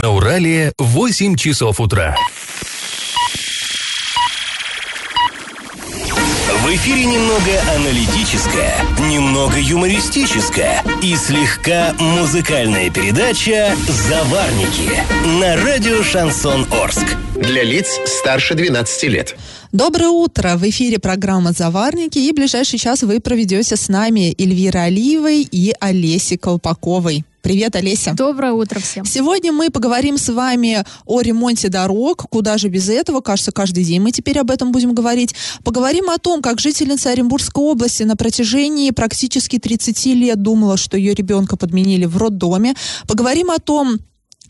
На Урале 8 часов утра. В эфире немного аналитическая, немного юмористическая и слегка музыкальная передача «Заварники» на радио «Шансон Орск». Для лиц старше 12 лет. Доброе утро! В эфире программа «Заварники» и ближайший час вы проведете с нами Эльвира Алиевой и Олеси Колпаковой. Привет, Олеся. Доброе утро всем. Сегодня мы поговорим с вами о ремонте дорог. Куда же без этого? Кажется, каждый день мы теперь об этом будем говорить. Поговорим о том, как жительница Оренбургской области на протяжении практически 30 лет думала, что ее ребенка подменили в роддоме. Поговорим о том,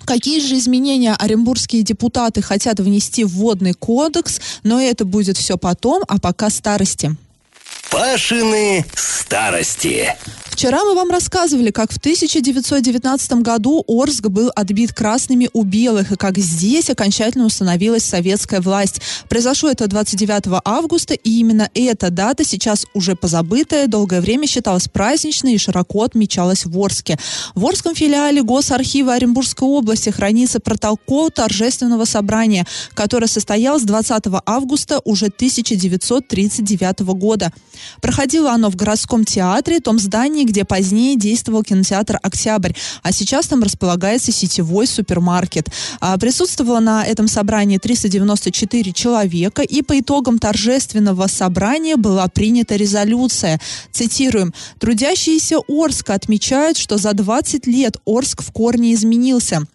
Какие же изменения оренбургские депутаты хотят внести в водный кодекс, но это будет все потом, а пока старости. Пашины старости. Вчера мы вам рассказывали, как в 1919 году Орск был отбит красными у белых, и как здесь окончательно установилась советская власть. Произошло это 29 августа, и именно эта дата, сейчас уже позабытая, долгое время считалась праздничной и широко отмечалась в Орске. В Орском филиале Госархива Оренбургской области хранится протокол торжественного собрания, которое состоялось 20 августа уже 1939 года. Проходило оно в городском театре, том здании, где позднее действовал кинотеатр «Октябрь», а сейчас там располагается сетевой супермаркет. А, присутствовало на этом собрании 394 человека, и по итогам торжественного собрания была принята резолюция. Цитируем. «Трудящиеся Орска отмечают, что за 20 лет Орск в корне изменился».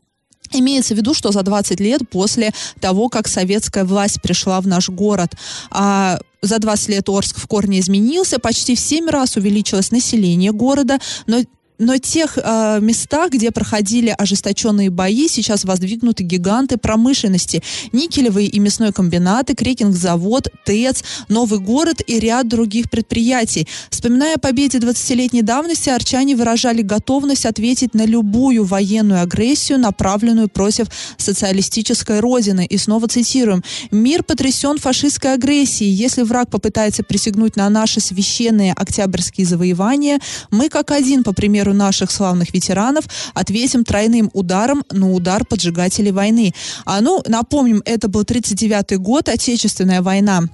Имеется в виду, что за 20 лет после того, как советская власть пришла в наш город, а за 20 лет Орск в корне изменился, почти в 7 раз увеличилось население города, но но тех э, местах, где проходили ожесточенные бои, сейчас воздвигнуты гиганты промышленности. Никелевые и мясной комбинаты, крекинг-завод, ТЭЦ, Новый город и ряд других предприятий. Вспоминая о победе 20-летней давности, арчане выражали готовность ответить на любую военную агрессию, направленную против социалистической родины. И снова цитируем. «Мир потрясен фашистской агрессией. Если враг попытается присягнуть на наши священные октябрьские завоевания, мы как один, по примеру наших славных ветеранов, ответим тройным ударом на удар поджигателей войны. А ну, напомним, это был 39-й год, Отечественная война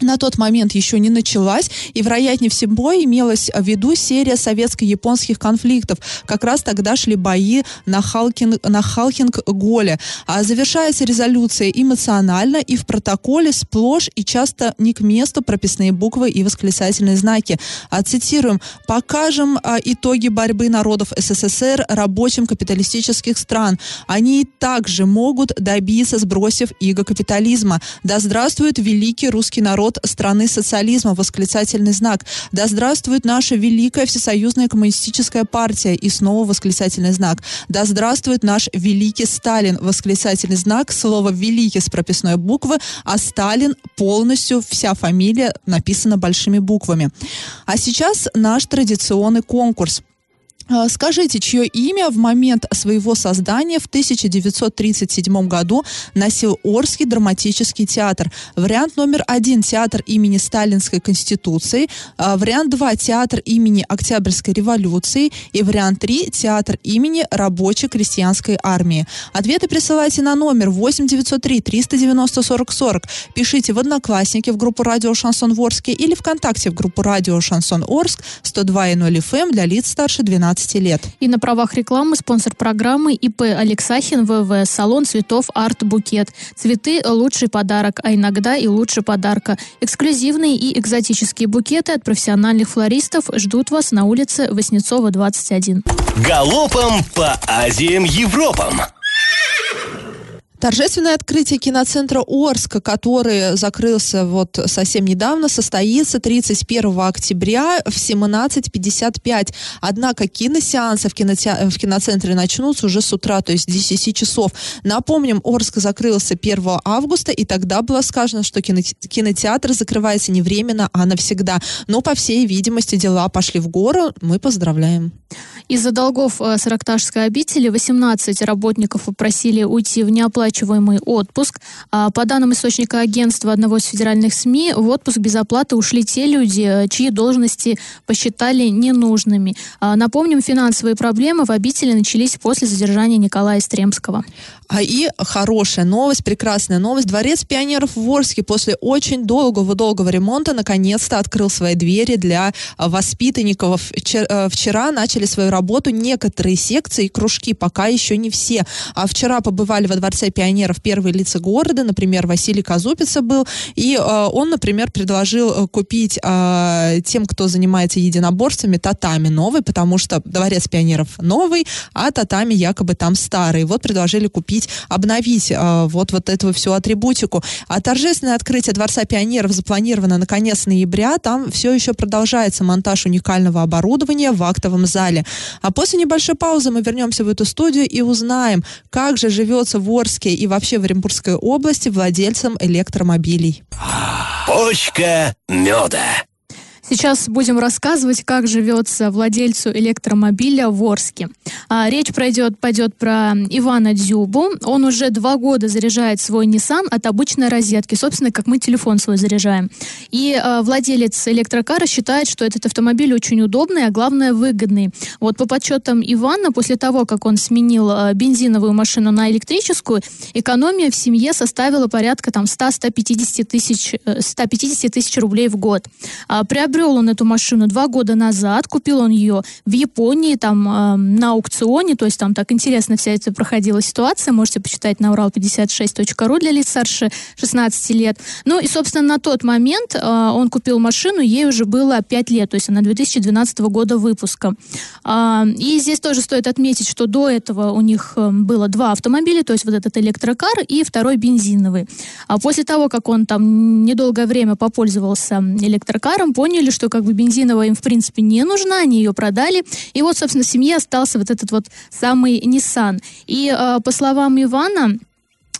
на тот момент еще не началась, и, вероятнее всего, имелась в виду серия советско-японских конфликтов. Как раз тогда шли бои на, Халхин, на Халхин-Голе. А завершается резолюция эмоционально и в протоколе сплошь и часто не к месту прописные буквы и восклицательные знаки. А, цитируем. «Покажем а, итоги борьбы народов СССР рабочим капиталистических стран. Они также могут добиться, сбросив иго капитализма. Да здравствует великий русский народ народ страны социализма, восклицательный знак. Да здравствует наша великая всесоюзная коммунистическая партия и снова восклицательный знак. Да здравствует наш великий Сталин, восклицательный знак, слово великий с прописной буквы, а Сталин полностью, вся фамилия написана большими буквами. А сейчас наш традиционный конкурс. А, скажите, чье имя в момент своего создания в 1937 году носил Орский драматический театр? Вариант номер один – театр имени Сталинской Конституции. А, вариант два – театр имени Октябрьской революции. И вариант три – театр имени Рабочей крестьянской армии. Ответы присылайте на номер 8 903 390 40 40. Пишите в Одноклассники в группу «Радио Шансон Ворске» или ВКонтакте в группу «Радио Шансон Орск» 102.0 FM эм для лиц старше 12 15 лет. И на правах рекламы спонсор программы ИП Алексахин ВВ. Салон цветов Арт Букет. Цветы – лучший подарок, а иногда и лучше подарка. Эксклюзивные и экзотические букеты от профессиональных флористов ждут вас на улице Воснецова, 21. Галопом по Азиям Европам! Торжественное открытие киноцентра Орска, который закрылся вот совсем недавно, состоится 31 октября в 17.55. Однако киносеансы в, киноте... в киноцентре начнутся уже с утра, то есть с 10 часов. Напомним, Орск закрылся 1 августа, и тогда было сказано, что кинотеатр закрывается не временно, а навсегда. Но, по всей видимости, дела пошли в гору. Мы поздравляем. Из-за долгов э, Саракташской обители 18 работников попросили уйти в неоплачиваемый оплачиваемый отпуск. А по данным источника агентства одного из федеральных СМИ, в отпуск без оплаты ушли те люди, чьи должности посчитали ненужными. А, напомним, финансовые проблемы в обители начались после задержания Николая Стремского. А и хорошая новость, прекрасная новость. Дворец пионеров в Орске после очень долгого-долгого ремонта наконец-то открыл свои двери для воспитанников. Э, вчера начали свою работу некоторые секции и кружки, пока еще не все. А вчера побывали во Дворце пионеров первые лица города, например, Василий Казупица был, и э, он, например, предложил э, купить тем, кто занимается единоборствами, татами новый, потому что Дворец пионеров новый, а татами якобы там старый. Вот предложили купить обновить э, вот, вот эту всю атрибутику. А торжественное открытие Дворца пионеров запланировано на конец ноября. Там все еще продолжается монтаж уникального оборудования в актовом зале. А после небольшой паузы мы вернемся в эту студию и узнаем, как же живется в Орске и вообще в Оренбургской области владельцам электромобилей. Почка меда. Сейчас будем рассказывать, как живется владельцу электромобиля в Орске. А, речь пройдет, пойдет про Ивана Дзюбу. Он уже два года заряжает свой Nissan от обычной розетки, собственно, как мы телефон свой заряжаем. И а, владелец электрокара считает, что этот автомобиль очень удобный, а главное выгодный. Вот по подсчетам Ивана, после того, как он сменил а, бензиновую машину на электрическую, экономия в семье составила порядка там 100-150 тысяч, 150 э, тысяч рублей в год. Приобрел Приобрел он эту машину два года назад, купил он ее в Японии, там э, на аукционе, то есть там так интересно вся эта проходила ситуация, можете почитать на урал56.ру для лиц старше 16 лет. Ну и, собственно, на тот момент э, он купил машину, ей уже было 5 лет, то есть она 2012 года выпуска. Э, и здесь тоже стоит отметить, что до этого у них э, было два автомобиля, то есть вот этот электрокар и второй бензиновый. А после того, как он там недолгое время попользовался электрокаром, поняли, решили, что как бы бензиновая им в принципе не нужна, они ее продали. И вот, собственно, семье остался вот этот вот самый Nissan. И э, по словам Ивана,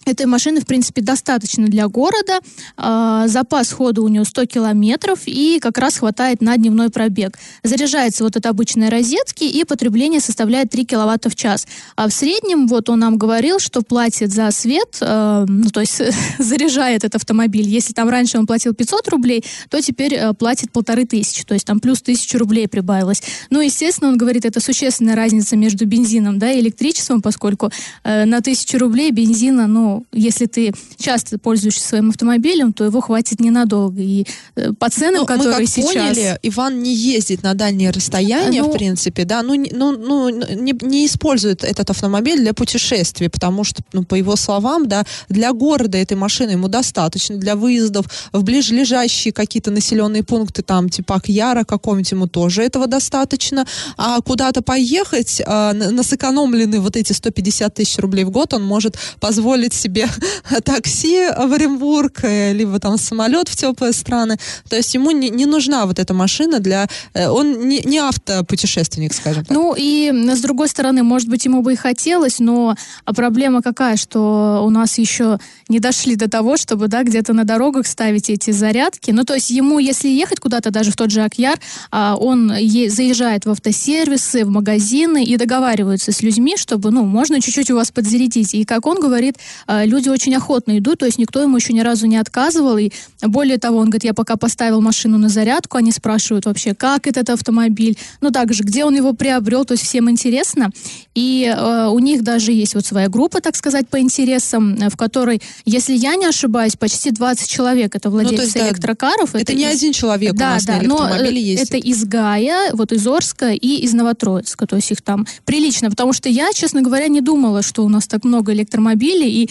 Этой машины, в принципе, достаточно для города. Э, запас хода у нее 100 километров и как раз хватает на дневной пробег. Заряжается вот от обычной розетки и потребление составляет 3 киловатта в час. А в среднем, вот он нам говорил, что платит за свет, э, ну, то есть заряжает этот автомобиль. Если там раньше он платил 500 рублей, то теперь э, платит полторы тысячи, то есть там плюс тысячу рублей прибавилось. Ну, естественно, он говорит, это существенная разница между бензином да, и электричеством, поскольку э, на тысячу рублей бензина, ну, если ты часто пользуешься своим автомобилем, то его хватит ненадолго. И э, по ценам, ну, которые мы как сейчас... поняли, Иван не ездит на дальние расстояния, ну, в принципе, да, ну, ну, ну не, не использует этот автомобиль для путешествий, потому что, ну, по его словам, да, для города этой машины ему достаточно, для выездов в ближайшие какие-то населенные пункты, там, типа Акьяра каком-нибудь ему тоже этого достаточно, а куда-то поехать э, на сэкономленные вот эти 150 тысяч рублей в год он может позволить себе себе такси в Оренбург, э, либо там самолет в теплые страны. То есть ему не, не нужна вот эта машина для... Э, он не, не автопутешественник, скажем так. Ну и с другой стороны, может быть, ему бы и хотелось, но а проблема какая, что у нас еще не дошли до того, чтобы да, где-то на дорогах ставить эти зарядки. Ну то есть ему, если ехать куда-то, даже в тот же Акьяр, а, он заезжает в автосервисы, в магазины и договаривается с людьми, чтобы, ну, можно чуть-чуть у вас подзарядить. И как он говорит, люди очень охотно идут, то есть никто ему еще ни разу не отказывал. И более того, он говорит, я пока поставил машину на зарядку, они спрашивают вообще, как этот автомобиль, ну также, где он его приобрел, то есть всем интересно. И э, у них даже есть вот своя группа, так сказать, по интересам, в которой, если я не ошибаюсь, почти 20 человек это владельцы ну, есть, электрокаров. Это, это не из... один человек да, у нас да, на но есть. Это из Гая, вот из Орска и из Новотроицка, то есть их там прилично, потому что я, честно говоря, не думала, что у нас так много электромобилей, и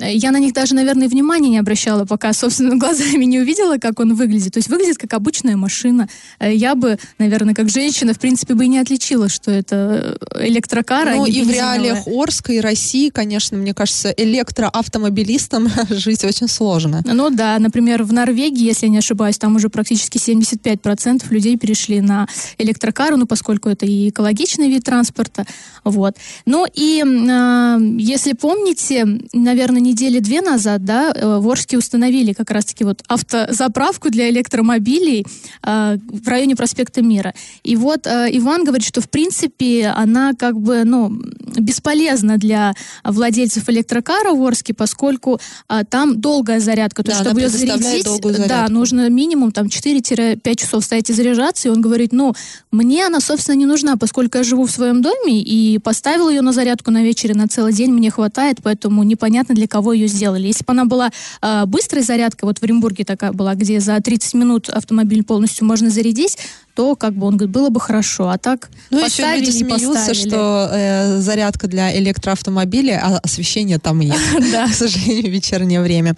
я на них даже, наверное, внимания не обращала, пока собственными глазами не увидела, как он выглядит. То есть выглядит как обычная машина. Э, я бы, наверное, как женщина, в принципе, бы и не отличила, что это электрокар, а Ну и в реалиях Орска и России, конечно, мне кажется, электроавтомобилистам жить очень сложно. Ну да, например, в Норвегии, если я не ошибаюсь, там уже практически 75% людей перешли на электрокары, ну поскольку это и экологичный вид транспорта. Вот. Ну и э, если помните, наверное, недели две назад, да, э, в Орске установили как раз-таки вот автозаправку для электромобилей э, в районе проспекта Мира. И вот э, Иван говорит, что в принципе она как бы, ну, бесполезна для владельцев электрокара в Орске, поскольку э, там долгая зарядка. То Да, есть, она чтобы ее зарядить, да, нужно минимум там 4-5 часов стоять и заряжаться. И он говорит, ну, мне она, собственно, не нужна, поскольку я живу в своем доме и поставил ее на зарядку на вечере на целый день, мне хватает, поэтому непонятно, для кого ее сделали. Если бы она была э, быстрой зарядкой, вот в Оренбурге такая была, где за 30 минут автомобиль полностью можно зарядить, то как бы он говорит, было бы хорошо. А так Ну, еще поставили, люди не смеются, что э, зарядка для электроавтомобилей, а освещения там нет. К сожалению, в вечернее время.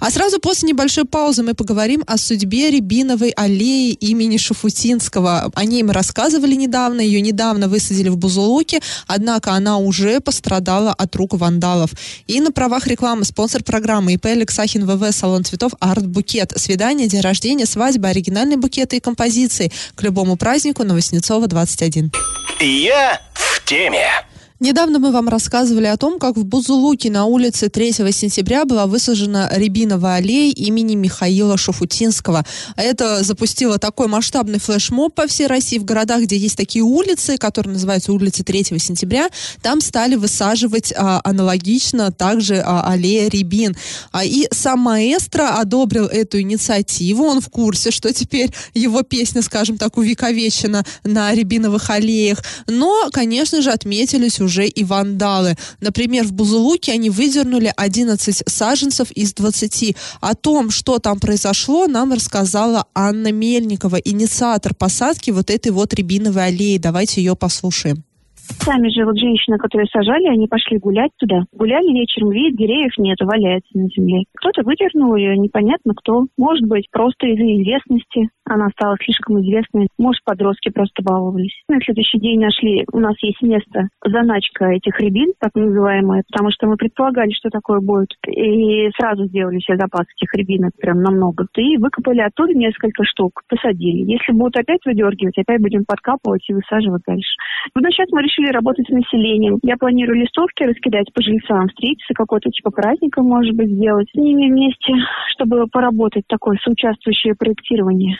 А сразу после небольшой паузы мы поговорим о судьбе Рябиновой аллеи имени Шафутинского. О ней мы рассказывали недавно, ее недавно высадили в Бузулуке, однако она уже пострадала от рук вандалов. И на правах рекламы спонсор программы ИП Алексахин ВВ Салон цветов Арт Букет. Свидание, день рождения, свадьба, оригинальные букеты и композиции к любому празднику на Васнецова 21. Я в теме. Недавно мы вам рассказывали о том, как в Бузулуке на улице 3 сентября была высажена рябиновая аллея имени Михаила Шафутинского. Это запустило такой масштабный флешмоб по всей России в городах, где есть такие улицы, которые называются улицы 3 сентября. Там стали высаживать а, аналогично также а, аллея рябин. А, и сам маэстро одобрил эту инициативу. Он в курсе, что теперь его песня, скажем так, увековечена на рябиновых аллеях. Но, конечно же, отметились уже и вандалы. Например, в Бузулуке они выдернули 11 саженцев из 20. О том, что там произошло, нам рассказала Анна Мельникова, инициатор посадки вот этой вот рябиновой аллеи. Давайте ее послушаем. Сами же вот женщины, которые сажали, они пошли гулять туда. Гуляли вечером, видят, деревьев нету, валяется на земле. Кто-то выдернул ее, непонятно кто. Может быть, просто из-за известности. Она стала слишком известной. Может, подростки просто баловались. На следующий день нашли, у нас есть место, заначка этих рябин, так называемая, потому что мы предполагали, что такое будет. И сразу сделали себе запас этих рябинок, прям намного. И выкопали оттуда несколько штук, посадили. Если будут опять выдергивать, опять будем подкапывать и высаживать дальше. Ну, сейчас мы решили работать с населением. Я планирую листовки раскидать по жильцам, встретиться, какой-то типа праздника, может быть, сделать с ними вместе, чтобы поработать такое соучаствующее проектирование.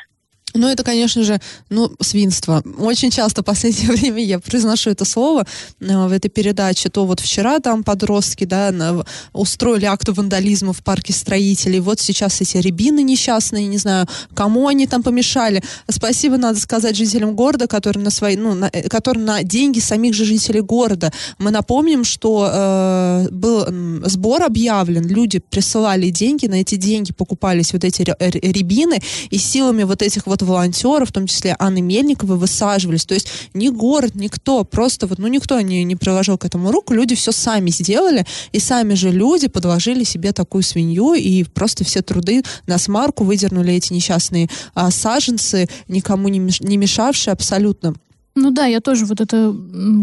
Ну, это, конечно же, ну, свинство. Очень часто в последнее время я произношу это слово э, в этой передаче. То вот вчера там подростки, да, на- устроили акт вандализма в парке строителей. Вот сейчас эти рябины несчастные, не знаю, кому они там помешали. Спасибо, надо сказать, жителям города, которые на свои, ну, на, э, которые на деньги самих же жителей города. Мы напомним, что э, был м, сбор объявлен, люди присылали деньги, на эти деньги покупались вот эти ре- рябины, и силами вот этих вот волонтеров, в том числе Анны Мельниковой, высаживались. То есть ни город, никто, просто вот, ну, никто не, не приложил к этому руку, люди все сами сделали, и сами же люди подложили себе такую свинью, и просто все труды на смарку выдернули эти несчастные а, саженцы, никому не, меш- не мешавшие абсолютно. Ну да, я тоже вот это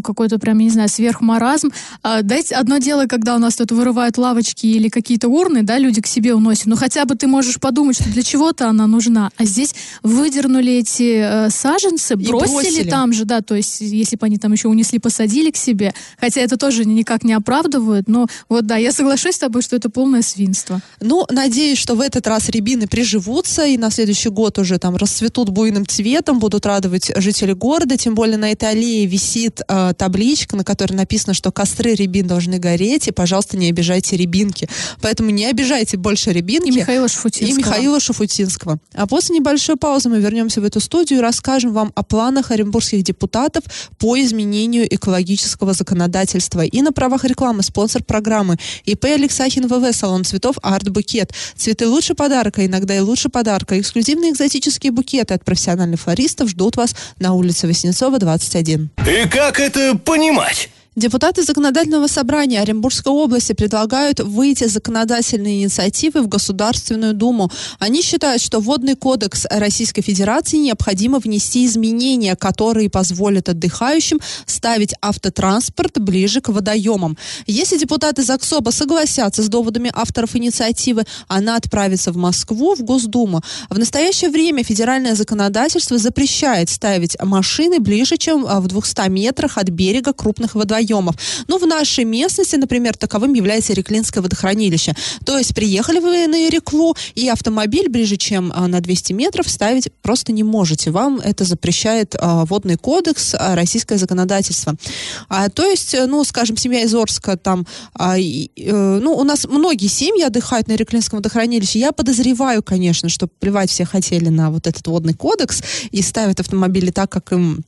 какой-то прям, я не знаю, сверхмаразм. А, дайте одно дело, когда у нас тут вырывают лавочки или какие-то урны, да, люди к себе уносят. Ну хотя бы ты можешь подумать, что для чего-то она нужна. А здесь выдернули эти э, саженцы, бросили, бросили. там же, да, то есть если бы они там еще унесли, посадили к себе. Хотя это тоже никак не оправдывают. Но вот да, я соглашусь с тобой, что это полное свинство. Ну, надеюсь, что в этот раз рябины приживутся, и на следующий год уже там расцветут буйным цветом, будут радовать жителей города. Тем более на этой аллее висит э, табличка, на которой написано, что костры рябин должны гореть, и, пожалуйста, не обижайте рябинки. Поэтому не обижайте больше рябинки. И Михаила Шафутинского. И Михаила Шафутинского. А после небольшой паузы мы вернемся в эту студию и расскажем вам о планах оренбургских депутатов по изменению экологического законодательства. И на правах рекламы спонсор программы ИП Алексахин ВВ, салон цветов Арт Букет. Цветы лучше подарка, иногда и лучше подарка. Эксклюзивные экзотические букеты от профессиональных флористов ждут вас на улице Васнецова, 21. И как это понимать? Депутаты Законодательного собрания Оренбургской области предлагают выйти с законодательной инициативой в Государственную Думу. Они считают, что Водный кодекс Российской Федерации необходимо внести изменения, которые позволят отдыхающим ставить автотранспорт ближе к водоемам. Если депутаты ЗАГСОБа согласятся с доводами авторов инициативы, она отправится в Москву, в Госдуму. В настоящее время федеральное законодательство запрещает ставить машины ближе, чем а, в 200 метрах от берега крупных водоемов. Водоемов. Но в нашей местности, например, таковым является Реклинское водохранилище. То есть приехали вы на Реклу, и автомобиль ближе, чем а, на 200 метров, ставить просто не можете. Вам это запрещает а, водный кодекс, а, российское законодательство. То есть, ну, скажем, семья из Орска там, э, ну, у нас многие семьи отдыхают на Реклинском водохранилище. Я подозреваю, конечно, что плевать все хотели на вот этот водный кодекс и ставят автомобили так, как им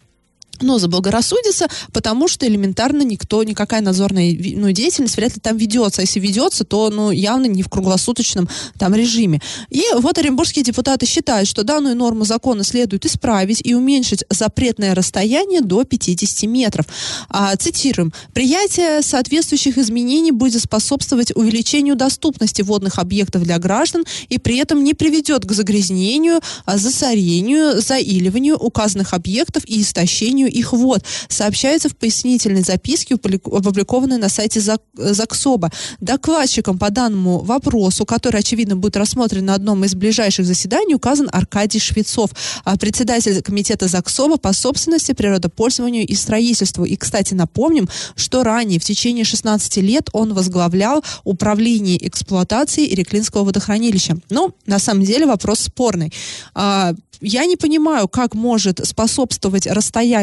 но заблагорассудится, потому что элементарно никто, никакая надзорная ну, деятельность вряд ли там ведется. А если ведется, то ну, явно не в круглосуточном там режиме. И вот оренбургские депутаты считают, что данную норму закона следует исправить и уменьшить запретное расстояние до 50 метров. А, цитируем. «Приятие соответствующих изменений будет способствовать увеличению доступности водных объектов для граждан и при этом не приведет к загрязнению, а, засорению, заиливанию указанных объектов и истощению состоянию их вод, сообщается в пояснительной записке, опубликованной на сайте ЗАГСОБа. Докладчиком по данному вопросу, который, очевидно, будет рассмотрен на одном из ближайших заседаний, указан Аркадий Швецов, а председатель комитета ЗАГСОБа по собственности, природопользованию и строительству. И, кстати, напомним, что ранее, в течение 16 лет, он возглавлял управление эксплуатацией Иреклинского водохранилища. Но, на самом деле, вопрос спорный. А, я не понимаю, как может способствовать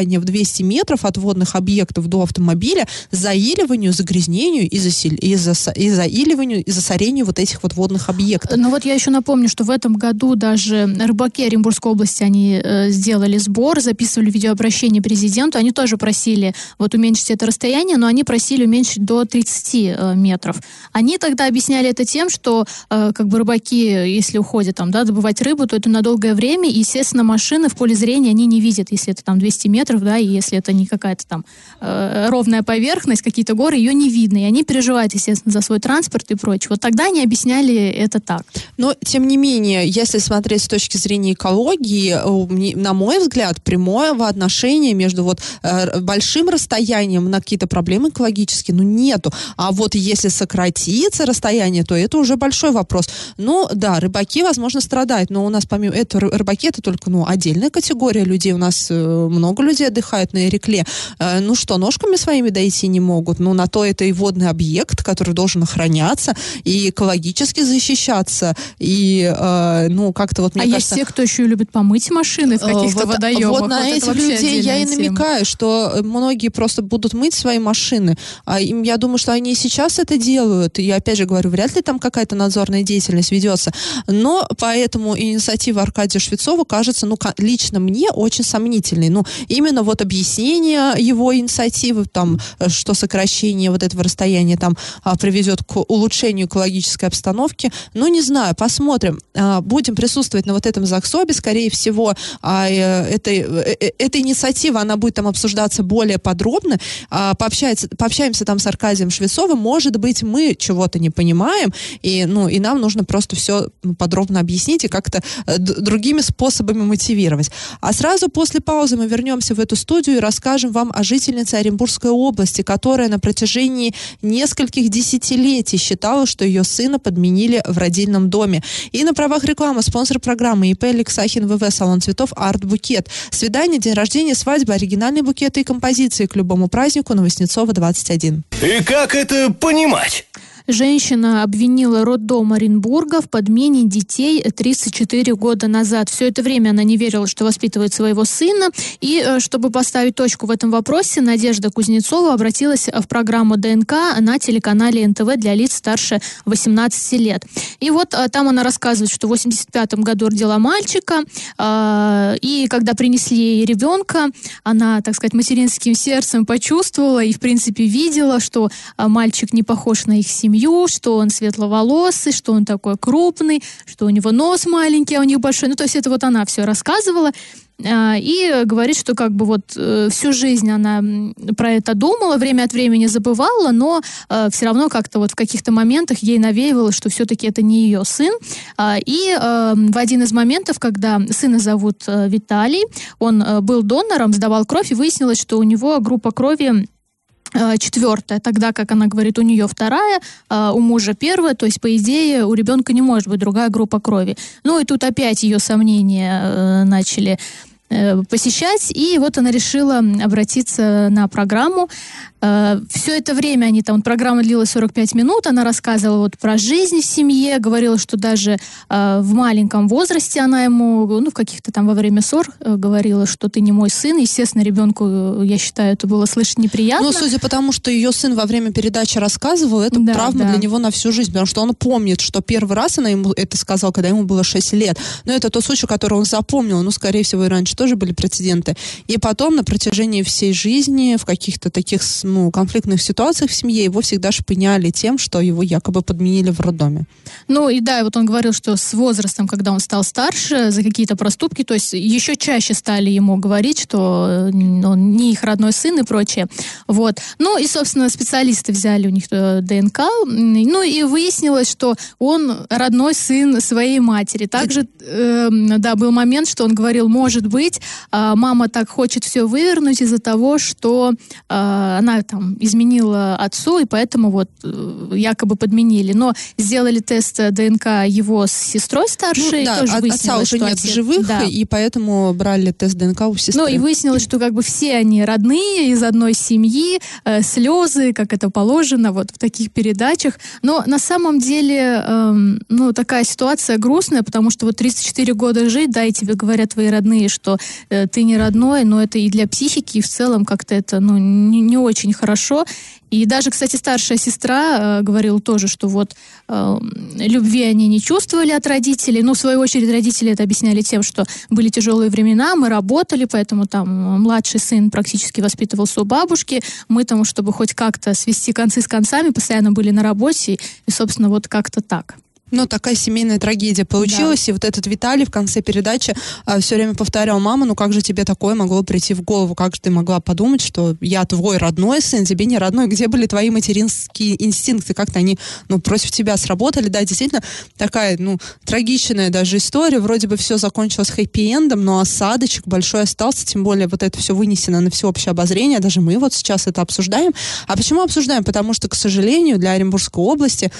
расстояние в 200 метров от водных объектов до автомобиля заиливанию, загрязнению и, засиль... и, зас... и заиливанию, и засорению вот этих вот водных объектов. Ну вот я еще напомню, что в этом году даже рыбаки Оренбургской области, они э, сделали сбор, записывали видеообращение президенту, они тоже просили вот уменьшить это расстояние, но они просили уменьшить до 30 э, метров. Они тогда объясняли это тем, что э, как бы рыбаки, если уходят там, да, добывать рыбу, то это на долгое время, и естественно, машины в поле зрения они не видят, если это там 200 метров, да, и если это не какая-то там э, ровная поверхность, какие-то горы, ее не видно. И они переживают, естественно, за свой транспорт и прочее. Вот тогда они объясняли это так. Но, тем не менее, если смотреть с точки зрения экологии, на мой взгляд, прямого отношения между вот э, большим расстоянием на какие-то проблемы экологические, ну, нету. А вот если сократится расстояние, то это уже большой вопрос. Ну, да, рыбаки, возможно, страдают, но у нас помимо этого рыбаки это только, ну, отдельная категория людей. У нас э, много людей отдыхают на рекле. Э, ну что, ножками своими дойти не могут? Ну, на то это и водный объект, который должен охраняться и экологически защищаться. И, э, ну, как-то вот, мне а кажется... есть те, кто еще любит помыть машины в э, каких-то вот, водоемах. Вот на вот этих людей я и намекаю, тема. что многие просто будут мыть свои машины. А им, я думаю, что они и сейчас это делают. И, опять же говорю, вряд ли там какая-то надзорная деятельность ведется. Но поэтому инициатива Аркадия Швецова кажется, ну, лично мне очень сомнительной. Ну, именно вот объяснение его инициативы, там, э, что сокращение вот этого расстояния там а, приведет к улучшению экологической обстановки, ну, не знаю, посмотрим. А, будем присутствовать на вот этом ЗАГСОБе, скорее всего, а, э, эта, э, эта инициатива, она будет там обсуждаться более подробно, а, пообщается, пообщаемся там с Аркадием Швецовым, может быть, мы чего-то не понимаем, и, ну, и нам нужно просто все подробно объяснить и как-то другими способами мотивировать. А сразу после паузы мы вернемся в эту студию и расскажем вам о жительнице Оренбургской области, которая на протяжении нескольких десятилетий считала, что ее сына подменили в родильном доме. И на правах рекламы спонсор программы ИП Алексахин ВВ Салон цветов Арт Букет. Свидание, день рождения, свадьба, оригинальные букеты и композиции к любому празднику на Воснецова 21. И как это понимать? Женщина обвинила роддом Оренбурга в подмене детей 34 года назад. Все это время она не верила, что воспитывает своего сына. И э, чтобы поставить точку в этом вопросе, Надежда Кузнецова обратилась в программу ДНК на телеканале НТВ для лиц старше 18 лет. И вот э, там она рассказывает, что в 85 году родила мальчика, э, и когда принесли ей ребенка, она, так сказать, материнским сердцем почувствовала и, в принципе, видела, что мальчик не похож на их семью семью, что он светловолосый, что он такой крупный, что у него нос маленький, а у них большой. Ну, то есть это вот она все рассказывала. А, и говорит, что как бы вот э, всю жизнь она про это думала, время от времени забывала, но э, все равно как-то вот в каких-то моментах ей навеивало, что все-таки это не ее сын. А, и э, в один из моментов, когда сына зовут Виталий, он был донором, сдавал кровь, и выяснилось, что у него группа крови Э, четвертая, тогда как она говорит, у нее вторая, а у мужа первая, то есть, по идее, у ребенка не может быть другая группа крови. Ну и тут опять ее сомнения э, начали э, посещать. И вот она решила обратиться на программу. Э, все это время они там, программа длилась 45 минут, она рассказывала вот про жизнь в семье, говорила, что даже э, в маленьком возрасте она ему, ну, в каких-то там во время ссор э, говорила, что ты не мой сын. Естественно, ребенку, э, я считаю, это было слышать неприятно. Ну, судя по тому, что ее сын во время передачи рассказывал, это Да, травма да. для него на всю жизнь, потому что он помнит, что первый раз она ему это сказала, когда ему было 6 лет. Но это тот случай, который он запомнил. Ну, скорее всего, и раньше тоже были прецеденты. И потом на протяжении всей жизни в каких-то таких ну, конфликтных ситуациях в семье его всегда шпыняли тем, что его якобы подменили в роддоме. Ну и да, и вот он говорил, что с возрастом, когда он стал старше, за какие-то проступки, то есть еще чаще стали ему говорить, что э, он не их родной сын и прочее. Вот. Ну и, собственно, специалисты взяли у них э, ДНК, ну и выяснилось, что он родной сын своей матери. Также, э, да, был момент, что он говорил, может быть, а, мама так хочет все вывернуть из-за того, что а, она там изменила отцу, и поэтому вот э, якобы подменили. Но сделали тест э, ДНК его с сестрой старшей, Ну, да, тоже от- отца уже нет отец- в живых, да. и поэтому брали тест ДНК у сестры. Ну и выяснилось, что как бы все они родные из одной семьи, э, слезы, как это положено вот в таких передачах. Но на самом деле, эм, ну такая ситуация грустная, потому что вот 34 года жить, да, и тебе говорят твои родные, что э, ты не родной, но это и для психики, и в целом как-то это, ну, не, не очень хорошо. И даже, кстати, старшая сестра э, говорила тоже, что вот э, любви они не чувствовали от родителей. Ну, в свою очередь, родители это объясняли тем, что были тяжелые времена, мы работали, поэтому там э, младший сын практически воспитывался у бабушки. Мы там, чтобы хоть как-то свести концы с концами, постоянно были на работе. И, собственно, вот как-то так. Ну, такая семейная трагедия получилась. И вот этот Виталий в конце передачи все время повторял, мама, ну как же тебе такое могло прийти в голову? Как же ты могла подумать, что я твой родной сын, тебе не родной? Где были твои материнские инстинкты? Как-то они, ну, против тебя сработали? Да, действительно, такая, ну, трагичная даже история. Вроде бы все закончилось хэппи-эндом, но осадочек большой остался, тем более вот это все вынесено на всеобщее обозрение. Даже мы вот сейчас это обсуждаем. А почему обсуждаем? Потому что, к сожалению, для Оренбургской области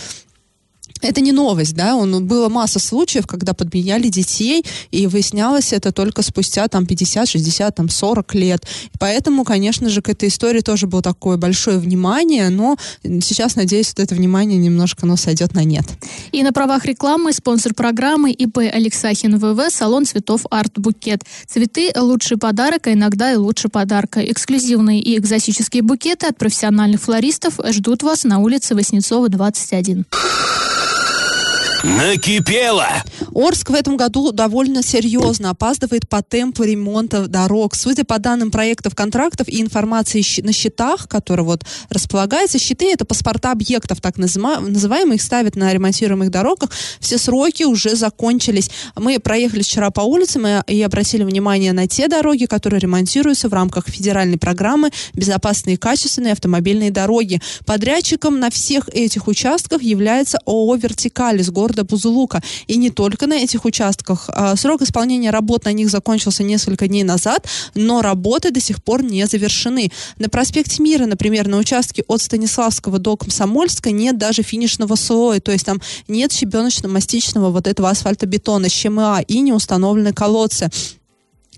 это не новость, да, он, было масса случаев, когда подменяли детей, и выяснялось это только спустя там 50, 60, там 40 лет. Поэтому, конечно же, к этой истории тоже было такое большое внимание, но сейчас, надеюсь, вот это внимание немножко, ну, сойдет на нет. И на правах рекламы спонсор программы ИП Алексахин ВВ салон цветов Арт Букет. Цветы – лучший подарок, а иногда и лучше подарка. Эксклюзивные и экзотические букеты от профессиональных флористов ждут вас на улице Воснецова, 21. Накипело! Орск в этом году довольно серьезно опаздывает по темпу ремонта дорог. Судя по данным проектов контрактов и информации на счетах, которые вот располагаются, счеты это паспорта объектов, так их ставят на ремонтируемых дорогах. Все сроки уже закончились. Мы проехали вчера по улицам и, обратили внимание на те дороги, которые ремонтируются в рамках федеральной программы «Безопасные и качественные автомобильные дороги». Подрядчиком на всех этих участках является ООО «Вертикаль» из города Бузулука. И не только на этих участках. А, Срок исполнения работ на них закончился несколько дней назад, но работы до сих пор не завершены. На проспекте Мира, например, на участке от Станиславского до Комсомольска нет даже финишного слоя, то есть там нет щебеночно-мастичного вот этого асфальтобетона, ЩМА и не установлены колодцы.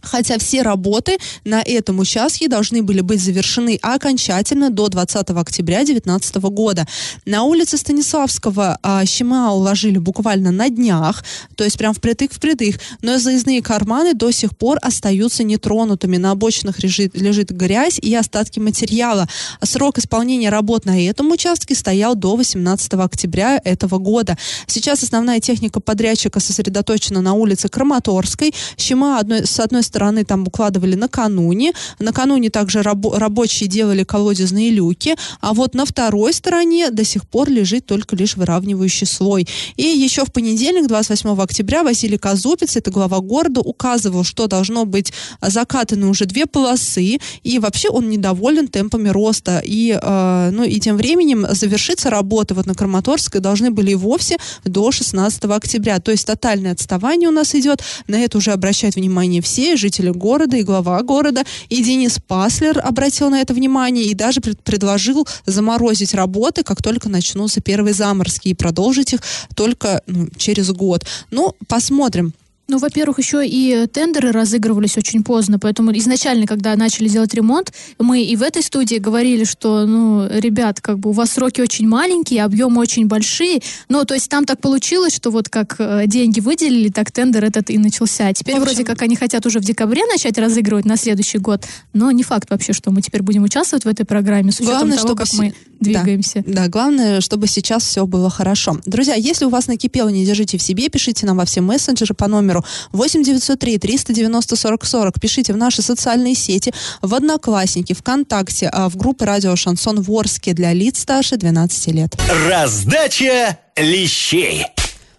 Хотя все работы на этом участке должны были быть завершены окончательно до 20 октября 2019 года. На улице Станиславского а, щема уложили буквально на днях, то есть прям впритык впритык, но заездные карманы до сих пор остаются нетронутыми. На обочинах лежит, лежит грязь и остатки материала. Срок исполнения работ на этом участке стоял до 18 октября этого года. Сейчас основная техника подрядчика сосредоточена на улице Краматорской. Щема одной, с одной стороны там укладывали накануне. Накануне также рабо- рабочие делали колодезные люки. А вот на второй стороне до сих пор лежит только лишь выравнивающий слой. И еще в понедельник, 28 октября, Василий Казупец, это глава города, указывал, что должно быть закатаны уже две полосы. И вообще он недоволен темпами роста. И, э, ну, и тем временем завершиться работы вот на Краматорской должны были и вовсе до 16 октября. То есть тотальное отставание у нас идет. На это уже обращают внимание все жители города и глава города. И Денис Паслер обратил на это внимание и даже пред- предложил заморозить работы, как только начнутся первые заморозки, и продолжить их только ну, через год. Ну, посмотрим. Ну, во-первых, еще и тендеры разыгрывались очень поздно, поэтому изначально, когда начали делать ремонт, мы и в этой студии говорили, что, ну, ребят, как бы у вас сроки очень маленькие, объемы очень большие, ну, то есть там так получилось, что вот как э, деньги выделили, так тендер этот и начался. Теперь общем- вроде как они хотят уже в декабре начать разыгрывать на следующий год, но не факт вообще, что мы теперь будем участвовать в этой программе, с учетом Главное, того, чтобы как мы двигаемся. Да, да, главное, чтобы сейчас все было хорошо. Друзья, если у вас накипело, не держите в себе, пишите нам во все мессенджеры по номеру 8903 390 40 40. Пишите в наши социальные сети, в Одноклассники, ВКонтакте, а, в группы радио «Шансон Ворске» для лиц старше 12 лет. Раздача лещей.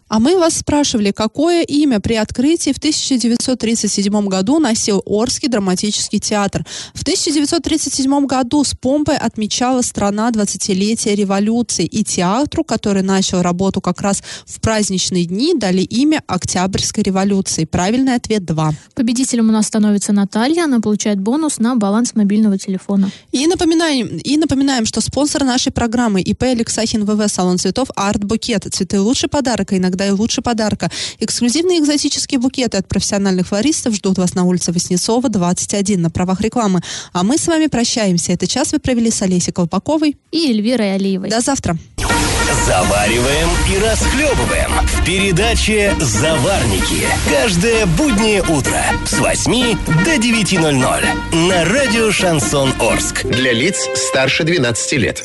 А мы вас спрашивали, какое имя при открытии в 1937 году носил Орский драматический театр. В 1937 году с помпой отмечала страна 20-летия революции, и театру, который начал работу как раз в праздничные дни, дали имя Октябрьской революции. Правильный ответ 2. Победителем у нас становится Наталья, она получает бонус на баланс мобильного телефона. И напоминаем, и напоминаем, что спонсор нашей программы ИП Алексахин ВВ Салон цветов Арт Букет. Цветы лучший подарок, а иногда и лучше подарка. Эксклюзивные экзотические букеты от профессиональных флористов ждут вас на улице Воснецова, 21 на правах рекламы. А мы с вами прощаемся. Этот час вы провели с Олесей Колпаковой. И Эльвирой Алиевой. До завтра. Завариваем и расхлебываем в передаче «Заварники». Каждое буднее утро с 8 до 9.00 на радио «Шансон Орск». Для лиц старше 12 лет.